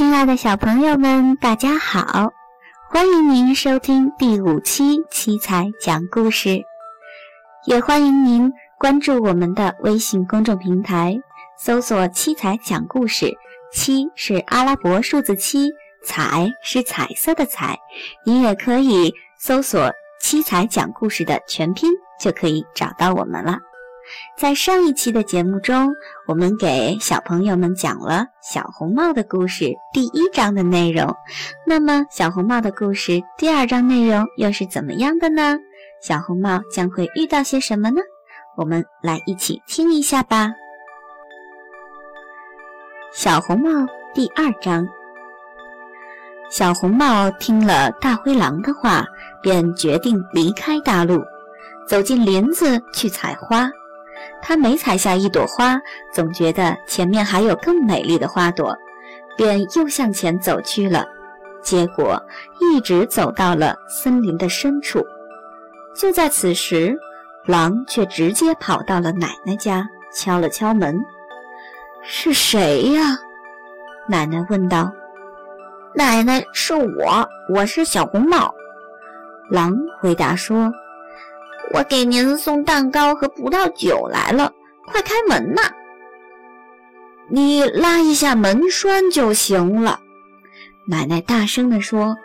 亲爱的小朋友们，大家好！欢迎您收听第五期七彩讲故事，也欢迎您关注我们的微信公众平台，搜索“七彩讲故事”。七是阿拉伯数字七，彩是彩色的彩。您也可以搜索“七彩讲故事”的全拼，就可以找到我们了。在上一期的节目中，我们给小朋友们讲了小红帽的故事第一章的内容。那么，小红帽的故事第二章内容又是怎么样的呢？小红帽将会遇到些什么呢？我们来一起听一下吧。小红帽第二章。小红帽听了大灰狼的话，便决定离开大陆，走进林子去采花。他每采下一朵花，总觉得前面还有更美丽的花朵，便又向前走去了。结果一直走到了森林的深处。就在此时，狼却直接跑到了奶奶家，敲了敲门：“是谁呀？”奶奶问道。“奶奶，是我，我是小红帽。”狼回答说。我给您送蛋糕和葡萄酒来了，快开门呐！你拉一下门栓就行了。”奶奶大声地说，“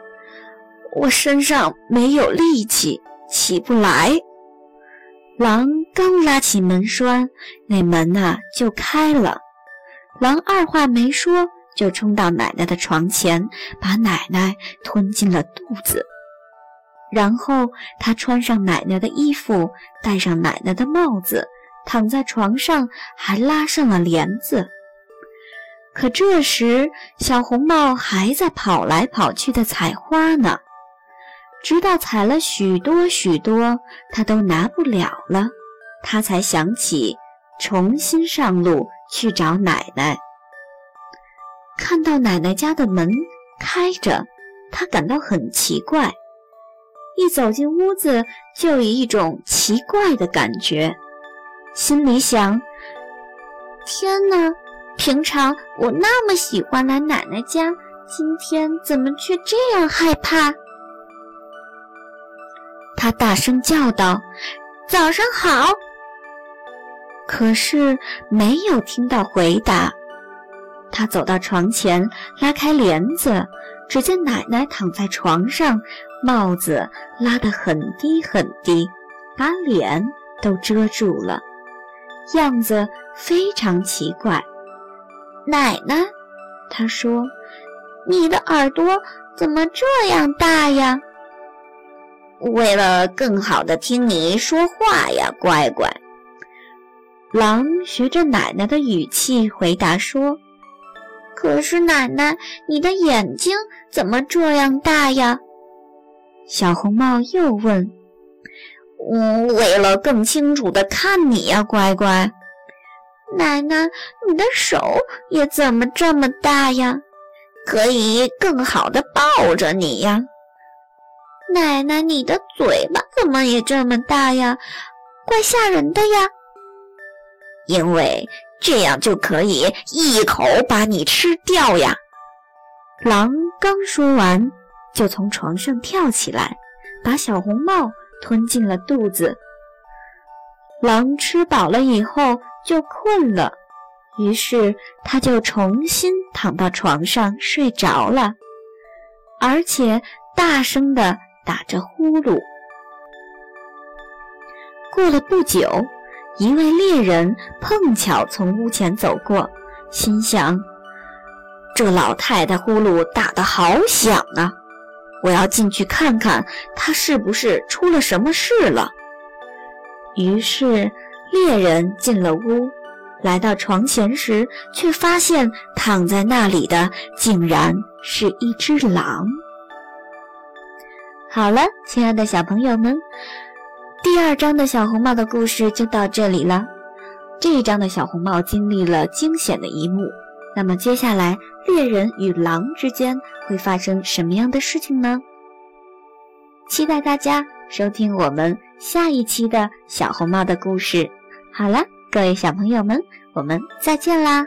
我身上没有力气，起不来。”狼刚拉起门栓，那门呐就开了。狼二话没说，就冲到奶奶的床前，把奶奶吞进了肚子。然后他穿上奶奶的衣服，戴上奶奶的帽子，躺在床上，还拉上了帘子。可这时，小红帽还在跑来跑去的采花呢，直到采了许多许多，他都拿不了了，他才想起重新上路去找奶奶。看到奶奶家的门开着，他感到很奇怪。一走进屋子，就有一种奇怪的感觉，心里想：“天哪，平常我那么喜欢来奶奶家，今天怎么却这样害怕？”他大声叫道：“早上好！”可是没有听到回答。他走到床前，拉开帘子，只见奶奶躺在床上。帽子拉得很低很低，把脸都遮住了，样子非常奇怪。奶奶，她说：“你的耳朵怎么这样大呀？”为了更好的听你说话呀，乖乖。狼学着奶奶的语气回答说：“可是奶奶，你的眼睛怎么这样大呀？”小红帽又问：“嗯，为了更清楚的看你呀，乖乖。”奶奶，你的手也怎么这么大呀？可以更好的抱着你呀。奶奶，你的嘴巴怎么也这么大呀？怪吓人的呀。因为这样就可以一口把你吃掉呀。狼刚说完。就从床上跳起来，把小红帽吞进了肚子。狼吃饱了以后就困了，于是他就重新躺到床上睡着了，而且大声地打着呼噜。过了不久，一位猎人碰巧从屋前走过，心想：这老太太呼噜打得好响啊！我要进去看看，他是不是出了什么事了。于是猎人进了屋，来到床前时，却发现躺在那里的竟然是一只狼。好了，亲爱的小朋友们，第二章的小红帽的故事就到这里了。这一章的小红帽经历了惊险的一幕。那么接下来，猎人与狼之间会发生什么样的事情呢？期待大家收听我们下一期的小红帽的故事。好了，各位小朋友们，我们再见啦！